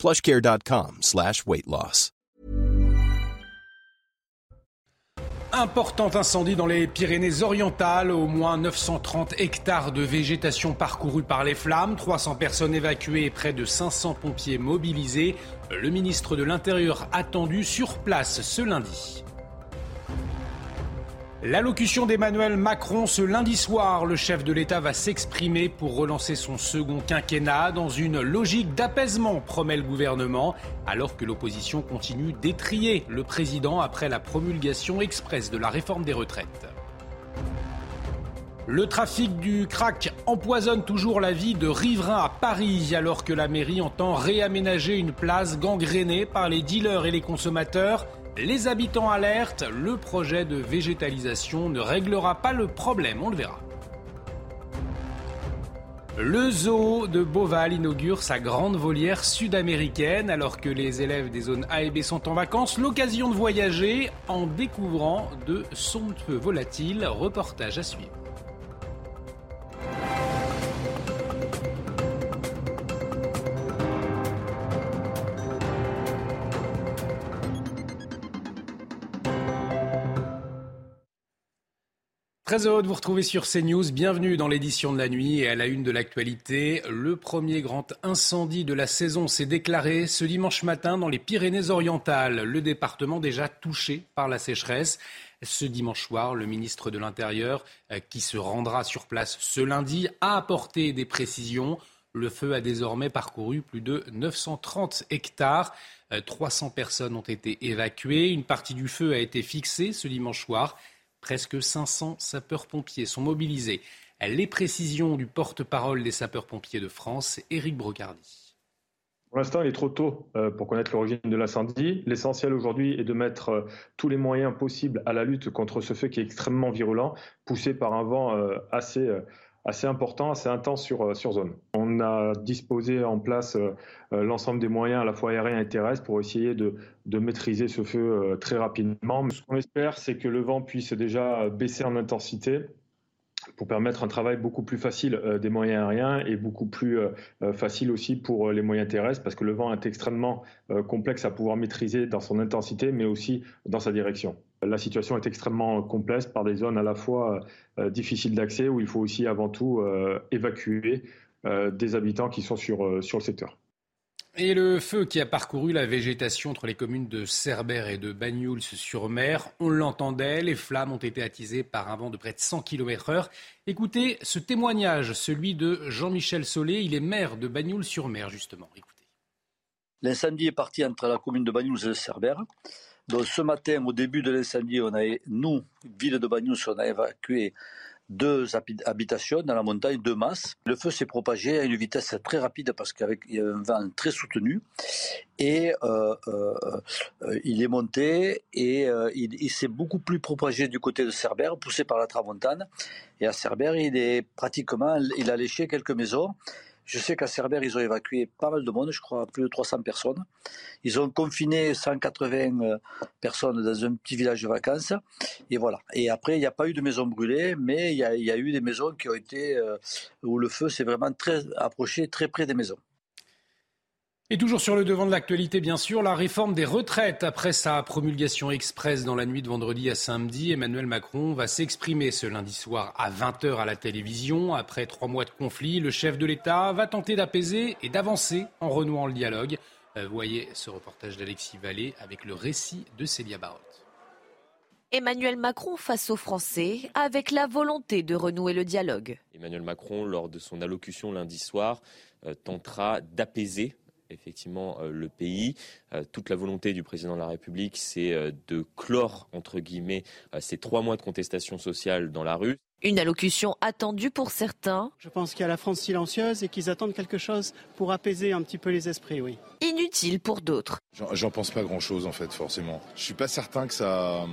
plushcare.com slash. Important incendie dans les Pyrénées-Orientales, au moins 930 hectares de végétation parcourus par les flammes, 300 personnes évacuées et près de 500 pompiers mobilisés. Le ministre de l'Intérieur attendu sur place ce lundi. L'allocution d'Emmanuel Macron ce lundi soir, le chef de l'État va s'exprimer pour relancer son second quinquennat dans une logique d'apaisement, promet le gouvernement, alors que l'opposition continue d'étrier le président après la promulgation express de la réforme des retraites. Le trafic du crack empoisonne toujours la vie de riverains à Paris alors que la mairie entend réaménager une place gangrénée par les dealers et les consommateurs. Les habitants alertent, le projet de végétalisation ne réglera pas le problème, on le verra. Le zoo de Beauval inaugure sa grande volière sud-américaine alors que les élèves des zones A et B sont en vacances. L'occasion de voyager en découvrant de somptueux volatiles. Reportage à suivre. Très heureux de vous retrouver sur CNews. Bienvenue dans l'édition de la nuit et à la une de l'actualité. Le premier grand incendie de la saison s'est déclaré ce dimanche matin dans les Pyrénées-Orientales, le département déjà touché par la sécheresse. Ce dimanche soir, le ministre de l'Intérieur, euh, qui se rendra sur place ce lundi, a apporté des précisions. Le feu a désormais parcouru plus de 930 hectares. 300 euh, personnes ont été évacuées. Une partie du feu a été fixée ce dimanche soir. Presque 500 sapeurs-pompiers sont mobilisés. Les précisions du porte-parole des sapeurs-pompiers de France, Éric Brocardi. Pour l'instant, il est trop tôt euh, pour connaître l'origine de l'incendie. L'essentiel aujourd'hui est de mettre euh, tous les moyens possibles à la lutte contre ce feu qui est extrêmement virulent, poussé par un vent euh, assez assez important, assez intense sur, euh, sur zone. On a disposé en place euh, euh, l'ensemble des moyens à la fois aériens et terrestres pour essayer de, de maîtriser ce feu très rapidement. Ce qu'on espère, c'est que le vent puisse déjà baisser en intensité pour permettre un travail beaucoup plus facile des moyens aériens et beaucoup plus facile aussi pour les moyens terrestres parce que le vent est extrêmement complexe à pouvoir maîtriser dans son intensité mais aussi dans sa direction. La situation est extrêmement complexe par des zones à la fois euh, difficiles d'accès où il faut aussi avant tout euh, évacuer euh, des habitants qui sont sur, sur le secteur. Et le feu qui a parcouru la végétation entre les communes de Cerbère et de Bagnouls-sur-Mer, on l'entendait, les flammes ont été attisées par un vent de près de 100 km/h. Écoutez ce témoignage, celui de Jean-Michel Solé, il est maire de Bagnouls-sur-Mer justement. Écoutez. L'incendie est parti entre la commune de Bagnouls et Cerbère. Donc ce matin, au début de l'incendie, on a, nous, ville de Bagnous, on a évacué deux habitations dans la montagne, deux masses. Le feu s'est propagé à une vitesse très rapide parce qu'il y avait un vent très soutenu et euh, euh, euh, il est monté et il, s'est beaucoup plus propagé du côté de Cerbère, poussé par la tramontane. Et à Cerbère, il est pratiquement, il a léché quelques maisons. Je sais qu'à Cerbère, ils ont évacué pas mal de monde, je crois plus de 300 personnes. Ils ont confiné 180 euh, personnes dans un petit village de vacances. Et voilà. Et après, il n'y a pas eu de maisons brûlées, mais il y a, eu des maisons qui ont été euh, où le feu s'est vraiment très approché, très près des maisons. Et toujours sur le devant de l'actualité, bien sûr, la réforme des retraites. Après sa promulgation express dans la nuit de vendredi à samedi, Emmanuel Macron va s'exprimer ce lundi soir à 20h à la télévision. Après trois mois de conflit, le chef de l'État va tenter d'apaiser et d'avancer en renouant le dialogue. Euh, voyez ce reportage d'Alexis Vallée avec le récit de Célia Barotte. Emmanuel Macron face aux Français avec la volonté de renouer le dialogue. Emmanuel Macron, lors de son allocution lundi soir, euh, tentera d'apaiser effectivement le pays. toute la volonté du président de la République, c'est de clore, entre guillemets, ces trois mois de contestation sociale dans la rue. Une allocution attendue pour certains. Je pense qu'il y a la France silencieuse et qu'ils attendent quelque chose pour apaiser un petit peu les esprits, oui. Inutile pour d'autres. J'en pense pas grand-chose en fait, forcément. Je suis pas certain que ça,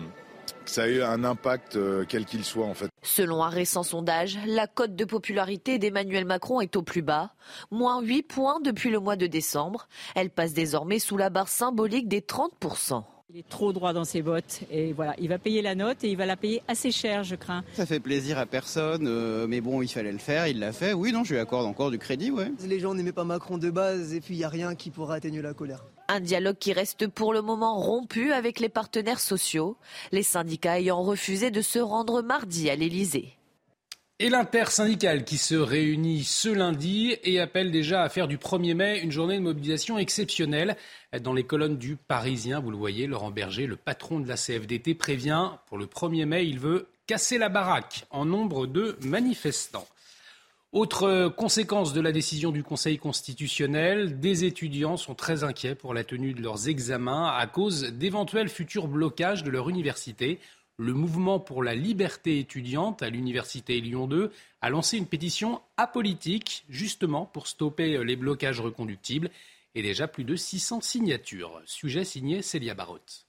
ça a eu un impact euh, quel qu'il soit en fait. Selon un récent sondage, la cote de popularité d'Emmanuel Macron est au plus bas, moins 8 points depuis le mois de décembre. Elle passe désormais sous la barre symbolique des 30% il est trop droit dans ses bottes et voilà, il va payer la note et il va la payer assez cher, je crains. Ça fait plaisir à personne, euh, mais bon, il fallait le faire, il l'a fait. Oui, non, je lui accorde encore du crédit, ouais. Les gens n'aimaient pas Macron de base et puis il n'y a rien qui pourra atténuer la colère. Un dialogue qui reste pour le moment rompu avec les partenaires sociaux, les syndicats ayant refusé de se rendre mardi à l'Elysée. Et l'intersyndicale qui se réunit ce lundi et appelle déjà à faire du 1er mai une journée de mobilisation exceptionnelle. Dans les colonnes du Parisien, vous le voyez, Laurent Berger, le patron de la CFDT, prévient pour le 1er mai, il veut casser la baraque en nombre de manifestants. Autre conséquence de la décision du Conseil constitutionnel, des étudiants sont très inquiets pour la tenue de leurs examens à cause d'éventuels futurs blocages de leur université le mouvement pour la liberté étudiante à l'université Lyon 2 a lancé une pétition apolitique justement pour stopper les blocages reconductibles et déjà plus de 600 signatures. Sujet signé Célia Barotte.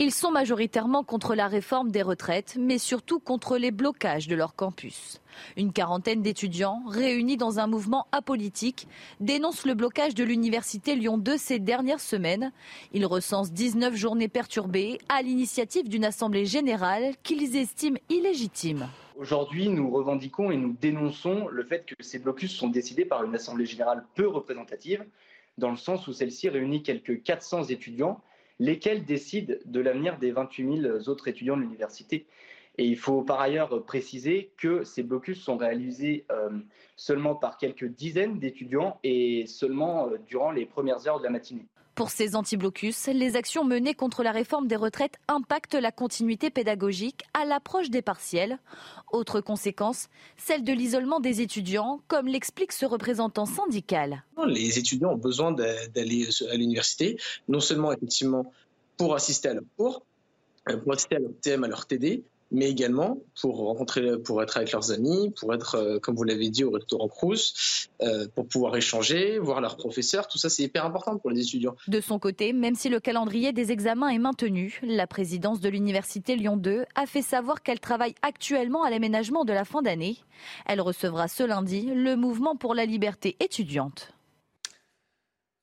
Ils sont majoritairement contre la réforme des retraites, mais surtout contre les blocages de leur campus. Une quarantaine d'étudiants, réunis dans un mouvement apolitique, dénoncent le blocage de l'université Lyon 2 ces dernières semaines. Ils recensent 19 journées perturbées à l'initiative d'une assemblée générale qu'ils estiment illégitime. Aujourd'hui, nous revendiquons et nous dénonçons le fait que ces blocus sont décidés par une assemblée générale peu représentative, dans le sens où celle-ci réunit quelques 400 étudiants lesquels décident de l'avenir des 28 000 autres étudiants de l'université. Et il faut par ailleurs préciser que ces blocus sont réalisés euh, seulement par quelques dizaines d'étudiants et seulement euh, durant les premières heures de la matinée. Pour ces anti-blocus, les actions menées contre la réforme des retraites impactent la continuité pédagogique à l'approche des partiels. Autre conséquence, celle de l'isolement des étudiants, comme l'explique ce représentant syndical. Les étudiants ont besoin d'aller à l'université, non seulement effectivement pour assister à leur cours, euh, pour assister à leur TM, à leur TD, mais également pour rencontrer, pour être avec leurs amis, pour être, euh, comme vous l'avez dit, au restaurant Crous, euh, pour pouvoir échanger, voir leurs professeurs. Tout ça, c'est hyper important pour les étudiants. De son côté, même si le calendrier des examens est maintenu, la présidence de l'université Lyon 2 a fait savoir qu'elle travaille actuellement à l'aménagement de la fin d'année. Elle recevra ce lundi le mouvement pour la liberté étudiante.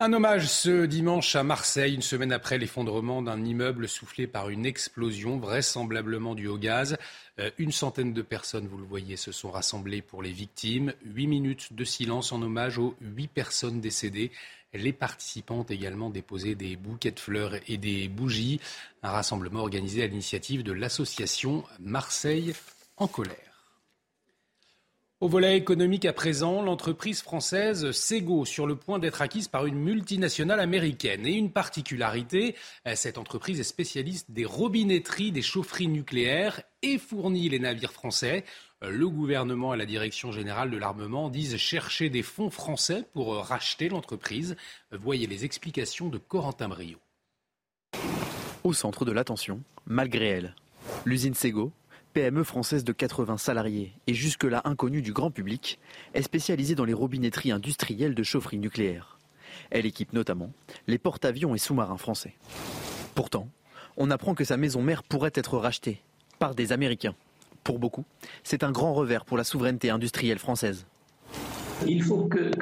Un hommage ce dimanche à Marseille, une semaine après l'effondrement d'un immeuble soufflé par une explosion, vraisemblablement due au gaz. Euh, une centaine de personnes, vous le voyez, se sont rassemblées pour les victimes. Huit minutes de silence en hommage aux huit personnes décédées. Les participants ont également déposé des bouquets de fleurs et des bougies. Un rassemblement organisé à l'initiative de l'association Marseille en colère. Au volet économique à présent, l'entreprise française Sego sur le point d'être acquise par une multinationale américaine. Et une particularité, euh, cette entreprise est spécialiste des robinetteries, des chaufferies nucléaires et fournit les navires français. Euh, le gouvernement et la direction générale de l'armement disent chercher des fonds français pour racheter l'entreprise. Voyez les explications de Corentin Brio. Au centre de l'attention, malgré elle, l'usine Sego PME française de 80 salariés et jusque-là inconnue du grand public, est spécialisée dans les robinetteries industrielles de chaufferie nucléaire. Elle équipe notamment les porte-avions et sous-marins français. Pourtant, on apprend que sa maison mère pourrait être rachetée par des Américains. Pour beaucoup, c'est un grand revers pour la souveraineté industrielle française. Il faut que,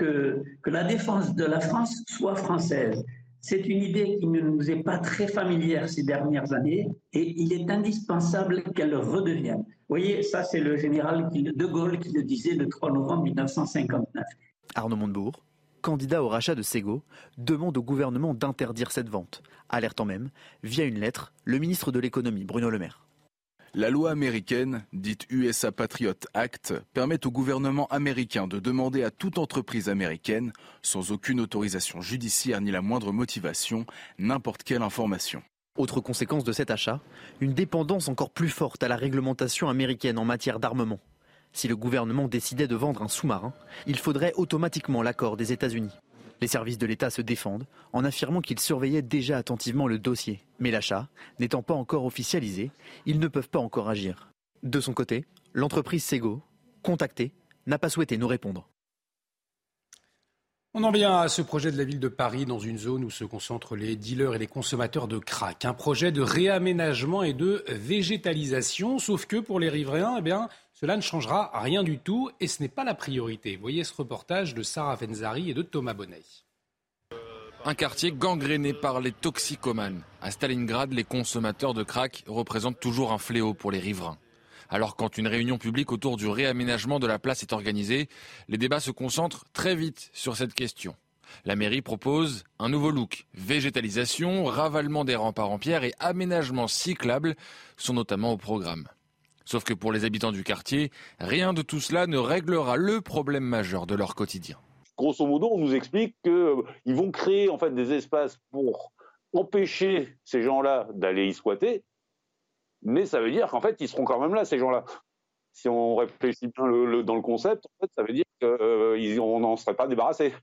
que la défense de la France soit française. C'est une idée qui ne nous est pas très familière ces dernières années et il est indispensable qu'elle redevienne. Vous voyez, ça c'est le général de Gaulle qui le disait le 3 novembre 1959. Arnaud Montebourg, candidat au rachat de Sego, demande au gouvernement d'interdire cette vente, alertant même, via une lettre, le ministre de l'économie Bruno Le Maire. La loi américaine, dite USA Patriot Act, permet au gouvernement américain de demander à toute entreprise américaine, sans aucune autorisation judiciaire ni la moindre motivation, n'importe quelle information. Autre conséquence de cet achat, une dépendance encore plus forte à la réglementation américaine en matière d'armement. Si le gouvernement décidait de vendre un sous-marin, il faudrait automatiquement l'accord des États-Unis. Les services de l'État se défendent en affirmant qu'ils surveillaient déjà attentivement le dossier. Mais l'achat n'étant pas encore officialisé, ils ne peuvent pas encore agir. De son côté, l'entreprise Sego, contactée, n'a pas souhaité nous répondre. On en vient à ce projet de la ville de Paris dans une zone où se concentrent les dealers et les consommateurs de crack. Un projet de réaménagement et de végétalisation, sauf que pour les riverains, eh bien, cela ne changera rien du tout et ce n'est pas la priorité. Voyez ce reportage de Sarah Fenzari et de Thomas Bonnet. Un quartier gangréné par les toxicomanes. À Stalingrad, les consommateurs de crack représentent toujours un fléau pour les riverains. Alors quand une réunion publique autour du réaménagement de la place est organisée, les débats se concentrent très vite sur cette question. La mairie propose un nouveau look. Végétalisation, ravalement des remparts en pierre et aménagement cyclable sont notamment au programme. Sauf que pour les habitants du quartier, rien de tout cela ne réglera le problème majeur de leur quotidien. Grosso modo, on nous explique qu'ils vont créer en fait des espaces pour empêcher ces gens-là d'aller y squatter, mais ça veut dire qu'en fait, ils seront quand même là, ces gens-là. Si on réfléchit bien dans le concept, en fait, ça veut dire qu'on n'en serait pas débarrassé.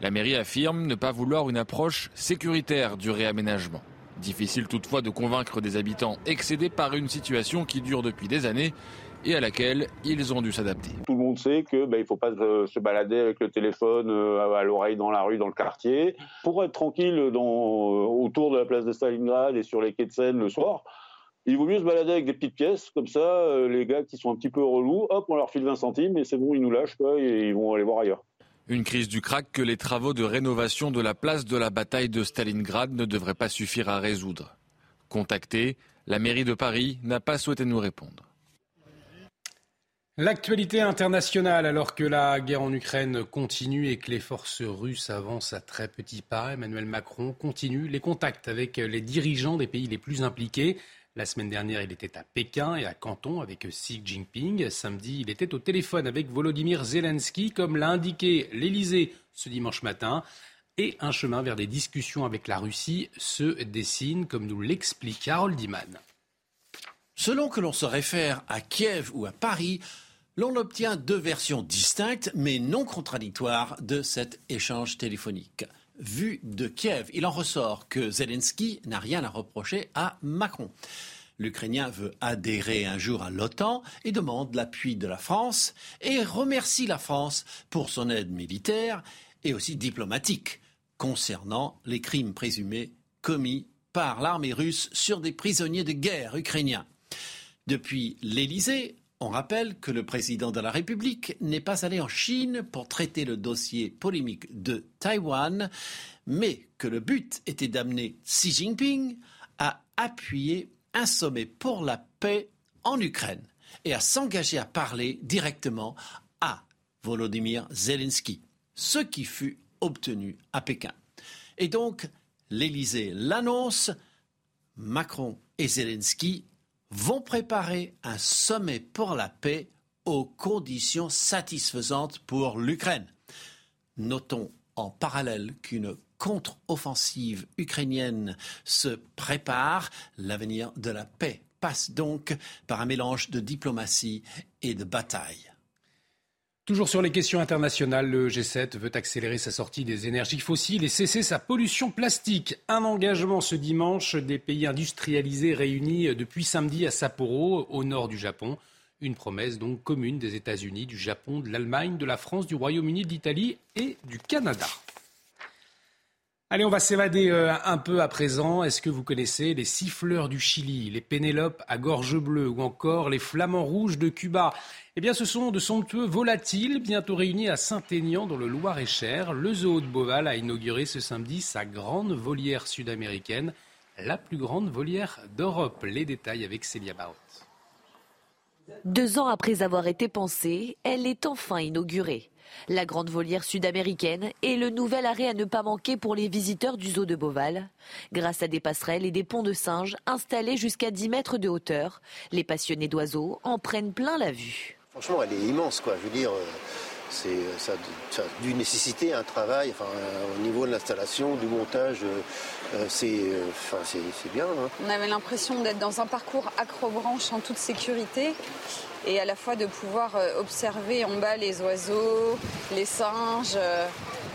La mairie affirme ne pas vouloir une approche sécuritaire du réaménagement. Difficile toutefois de convaincre des habitants excédés par une situation qui dure depuis des années et à laquelle ils ont dû s'adapter. Tout le monde sait qu'il ben, ne faut pas se balader avec le téléphone euh, à l'oreille dans la rue, dans le quartier. Pour être tranquille dans, euh, autour de la place de Stalingrad et sur les quais de Seine le soir, il vaut mieux se balader avec des petites pièces, comme ça, euh, les gars qui sont un petit peu relous, hop, on leur file 20 centimes et c'est bon, ils nous lâchent et ils vont aller voir ailleurs. Une crise du crack que les travaux de rénovation de la place de la bataille de Stalingrad ne devraient pas suffire à résoudre. Contacté, la mairie de Paris n'a pas souhaité nous répondre. L'actualité internationale, alors que la guerre en Ukraine continue et que les forces russes avancent à très petits pas, Emmanuel Macron continue les contacts avec les dirigeants des pays les plus impliqués. La semaine dernière, il était à Pékin et à Canton avec Xi Jinping. Samedi, il était au téléphone avec Volodymyr Zelensky, comme l'a indiqué l'Elysée ce dimanche matin. Et un chemin vers des discussions avec la Russie se dessine, comme nous l'explique Harold Diman. Selon que l'on se réfère à Kiev ou à Paris, l'on obtient deux versions distinctes mais non contradictoires de cet échange téléphonique. Vu de Kiev, il en ressort que Zelensky n'a rien à reprocher à Macron. L'Ukrainien veut adhérer un jour à l'OTAN et demande l'appui de la France et remercie la France pour son aide militaire et aussi diplomatique concernant les crimes présumés commis par l'armée russe sur des prisonniers de guerre ukrainiens. Depuis l'Élysée, on rappelle que le président de la République n'est pas allé en Chine pour traiter le dossier polémique de Taïwan, mais que le but était d'amener Xi Jinping à appuyer un sommet pour la paix en Ukraine et à s'engager à parler directement à Volodymyr Zelensky, ce qui fut obtenu à Pékin. Et donc, l'Élysée l'annonce, Macron et Zelensky vont préparer un sommet pour la paix aux conditions satisfaisantes pour l'Ukraine. Notons en parallèle qu'une contre-offensive ukrainienne se prépare. L'avenir de la paix passe donc par un mélange de diplomatie et de bataille. Toujours sur les questions internationales, le G7 veut accélérer sa sortie des énergies fossiles et cesser sa pollution plastique. Un engagement ce dimanche des pays industrialisés réunis depuis samedi à Sapporo, au nord du Japon. Une promesse donc commune des États-Unis, du Japon, de l'Allemagne, de la France, du Royaume-Uni, de l'Italie et du Canada. Allez, on va s'évader euh, un peu à présent. Est-ce que vous connaissez les siffleurs du Chili, les Pénélopes à gorge bleue ou encore les flamants rouges de Cuba? Eh bien, ce sont de somptueux volatiles bientôt réunis à Saint-Aignan dans le Loir-et-Cher. Le zoo de Beauval a inauguré ce samedi sa grande volière sud-américaine, la plus grande volière d'Europe. Les détails avec Célia Barot. Deux ans après avoir été pensée, elle est enfin inaugurée. La grande volière sud-américaine est le nouvel arrêt à ne pas manquer pour les visiteurs du zoo de Beauval. Grâce à des passerelles et des ponts de singes installés jusqu'à 10 mètres de hauteur, les passionnés d'oiseaux en prennent plein la vue. Franchement, elle est immense, quoi. Je veux dire, euh, c'est, ça, ça, a dû nécessiter un travail enfin, euh, au niveau de l'installation, du montage. Euh, c'est, enfin, c'est, bien. Hein. On avait l'impression d'être dans un parcours acrobranche en toute sécurité et à la fois de pouvoir observer en bas les oiseaux, les singes,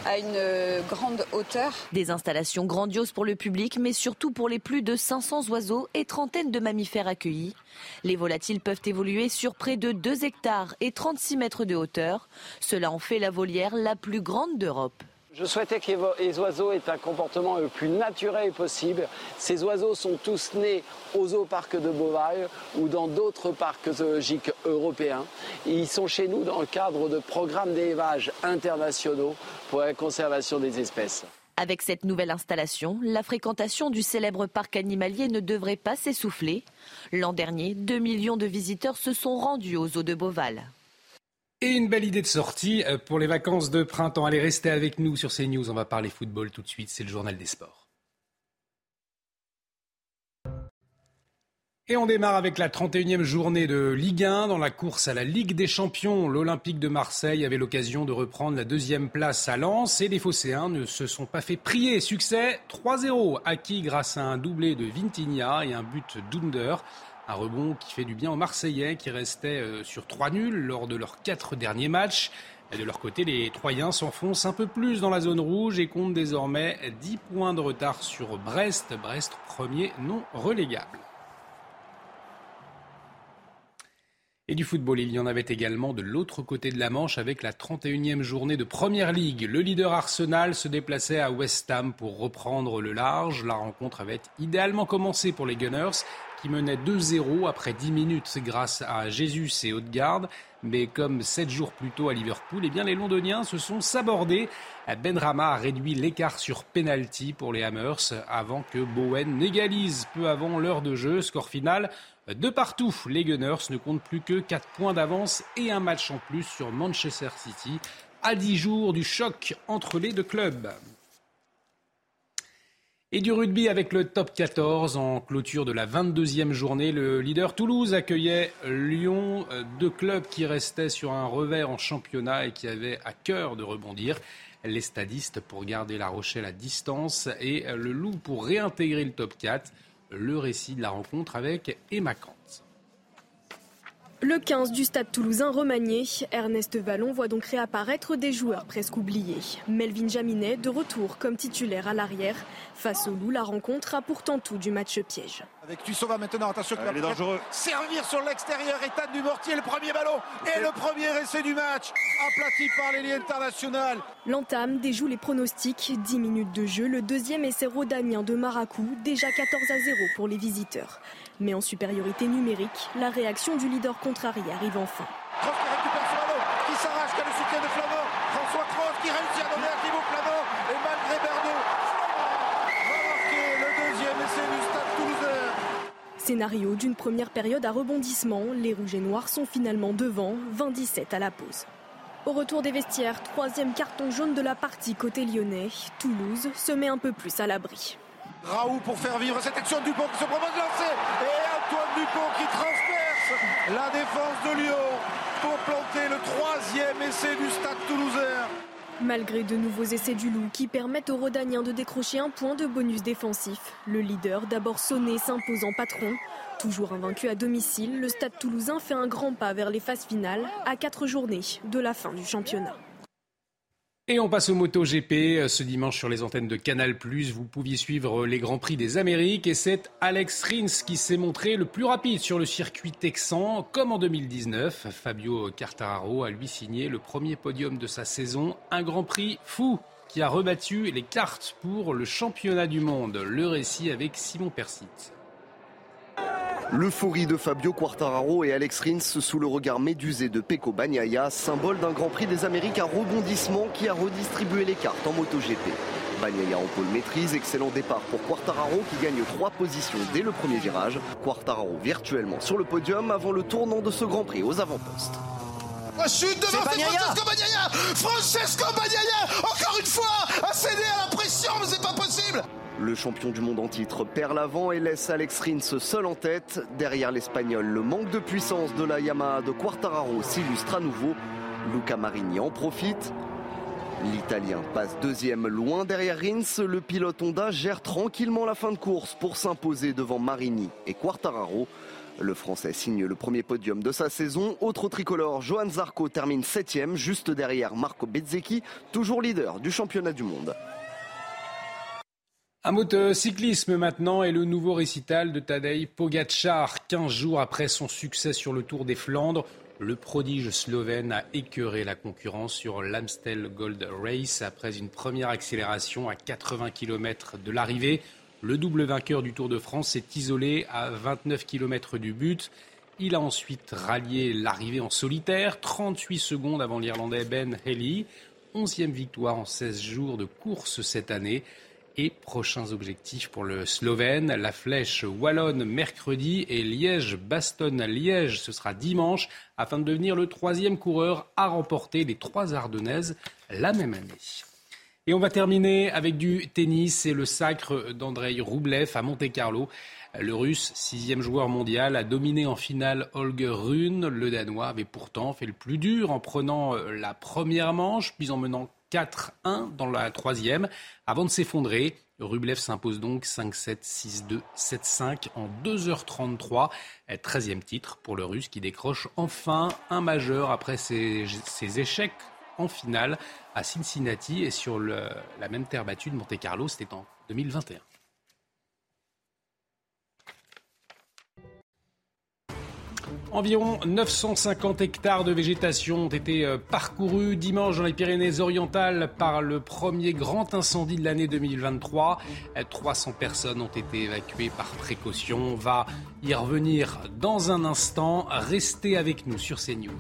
à une grande hauteur. Des installations grandioses pour le public, mais surtout pour les plus de 500 oiseaux et trentaines de mammifères accueillis. Les volatiles peuvent évoluer sur près de 2 hectares et 36 mètres de hauteur. Cela en fait la volière la plus grande d'Europe. Je souhaitais que les oiseaux aient un comportement le plus naturel possible. Ces oiseaux sont tous nés au zooparc de Beauval ou dans d'autres parcs zoologiques européens. Ils sont chez nous dans le cadre de programmes d'élevage internationaux pour la conservation des espèces. Avec cette nouvelle installation, la fréquentation du célèbre parc animalier ne devrait pas s'essouffler. L'an dernier, 2 millions de visiteurs se sont rendus aux eaux de Beauval. Et une belle idée de sortie euh, pour les vacances de printemps. Allez, rester avec nous sur CNews. On va parler football tout de suite. C'est le journal des sports. Et on démarre avec la 31e journée de Ligue 1 dans la course à la Ligue des Champions. L'Olympique de Marseille avait l'occasion de reprendre la deuxième place à Lens et les Phocéens ne se sont pas fait prier. Succès 3-0 acquis grâce à un doublé de Vintigna et un but d'Under. Un rebond qui fait du bien aux Marseillais qui restaient euh, sur trois nuls lors de leurs quatre derniers matchs. de leur côté, les Troyens s'enfoncent un peu plus dans la zone rouge et comptent désormais 10 points de retard sur Brest. Brest premier non relégable. Et du football, il y en avait également de l'autre côté de la Manche avec la 31e journée de Première Ligue. Le leader Arsenal se déplaçait à West Ham pour reprendre le large. La rencontre avait idéalement commencé pour les Gunners qui menait 2-0 après 10 minutes grâce à Jésus et Haute-Garde. Mais comme 7 jours plus tôt à Liverpool, eh bien les Londoniens se sont sabordés. Benrama a réduit l'écart sur penalty pour les Hammers avant que Bowen n'égalise peu avant l'heure de jeu. Score final de partout. Les Gunners ne comptent plus que 4 points d'avance et un match en plus sur Manchester City à 10 jours du choc entre les deux clubs. Et du rugby avec le top 14 en clôture de la 22e journée. Le leader Toulouse accueillait Lyon, euh, deux clubs qui restaient sur un revers en championnat et qui avaient à cœur de rebondir. Les stadistes pour garder la Rochelle à distance et le Loup pour réintégrer le top 4. Le récit de la rencontre avec Emma Kant. Le 15 du stade toulousain remanié, Ernest Vallon voit donc réapparaître des joueurs presque oubliés. Melvin Jaminet, de retour comme titulaire à l'arrière. Face au loup, la rencontre a pourtant tout du match piège. Avec Tussova maintenant, attention qu'il va dangereux. servir sur l'extérieur. Ethan du Mortier, le premier ballon et le premier essai du match, aplati par l'ailier international. L'entame déjoue les pronostics. 10 minutes de jeu, le deuxième essai rodanien de Maracou, déjà 14 à 0 pour les visiteurs. Mais en supériorité numérique, la réaction du leader contrarié arrive enfin. Scénario d'une première période à rebondissement, les Rouges et Noirs sont finalement devant, 27 à la pause. Au retour des vestiaires, troisième carton jaune de la partie côté lyonnais, Toulouse se met un peu plus à l'abri. Raoult pour faire vivre cette action Dupont qui se propose de lancer. Et Antoine Dupont qui transperce la défense de Lyon pour planter le troisième essai du stade toulousain. Malgré de nouveaux essais du loup qui permettent aux Rodaniens de décrocher un point de bonus défensif, le leader, d'abord sonné, s'impose en patron. Toujours invaincu à domicile, le stade toulousain fait un grand pas vers les phases finales à quatre journées de la fin du championnat. Et on passe au MotoGP. Ce dimanche sur les antennes de Canal+, vous pouviez suivre les Grands Prix des Amériques et c'est Alex Rins qui s'est montré le plus rapide sur le circuit texan, comme en 2019. Fabio Quartararo a lui signé le premier podium de sa saison, un Grand Prix fou qui a rebattu les cartes pour le championnat du monde. Le récit avec Simon Persit. L'euphorie de Fabio Quartararo et Alex Rins sous le regard médusé de Pecco Bagnaia, symbole d'un Grand Prix des Amériques à rebondissement qui a redistribué les cartes en MotoGP. Bagnaia en pôle maîtrise, excellent départ pour Quartararo qui gagne trois positions dès le premier virage. Quartararo virtuellement sur le podium avant le tournant de ce Grand Prix aux avant-postes. La chute devant c'est Francesco Bagnaia Francesco Bagnaia Encore une fois a cédé à la pression, mais c'est pas possible le champion du monde en titre perd l'avant et laisse Alex Rins seul en tête. Derrière l'Espagnol, le manque de puissance de la Yamaha de Quartararo s'illustre à nouveau. Luca Marini en profite. L'Italien passe deuxième loin derrière Rins. Le pilote Honda gère tranquillement la fin de course pour s'imposer devant Marini et Quartararo. Le Français signe le premier podium de sa saison. Autre tricolore, Johan Zarco termine septième, juste derrière Marco Bezzecchi, toujours leader du championnat du monde. Un mot de cyclisme maintenant et le nouveau récital de Tadej Pogacar. 15 jours après son succès sur le Tour des Flandres, le prodige slovène a écœuré la concurrence sur l'Amstel Gold Race après une première accélération à 80 km de l'arrivée. Le double vainqueur du Tour de France s'est isolé à 29 km du but. Il a ensuite rallié l'arrivée en solitaire, 38 secondes avant l'Irlandais Ben Haley. Onzième victoire en 16 jours de course cette année. Et prochains objectifs pour le Slovène, la flèche wallonne mercredi et Liège-Bastogne-Liège, ce sera dimanche, afin de devenir le troisième coureur à remporter les trois Ardennaises la même année. Et on va terminer avec du tennis et le sacre d'Andrei Roublev à Monte-Carlo. Le russe, sixième joueur mondial, a dominé en finale Holger Rune. Le danois avait pourtant fait le plus dur en prenant la première manche, puis en menant 4-1 dans la troisième. Avant de s'effondrer, Rublev s'impose donc 5-7, 6-2, 7-5 en 2h33. 13e titre pour le russe qui décroche enfin un majeur après ses, ses échecs en finale à Cincinnati et sur la même terre battue de Monte-Carlo, c'était en 2021. Environ 950 hectares de végétation ont été euh, parcourus dimanche dans les Pyrénées-Orientales par le premier grand incendie de l'année 2023. 300 personnes ont été évacuées par précaution. On va y revenir dans un instant. Restez avec nous sur CNews.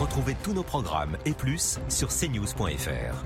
Retrouvez tous nos programmes et plus sur cnews.fr.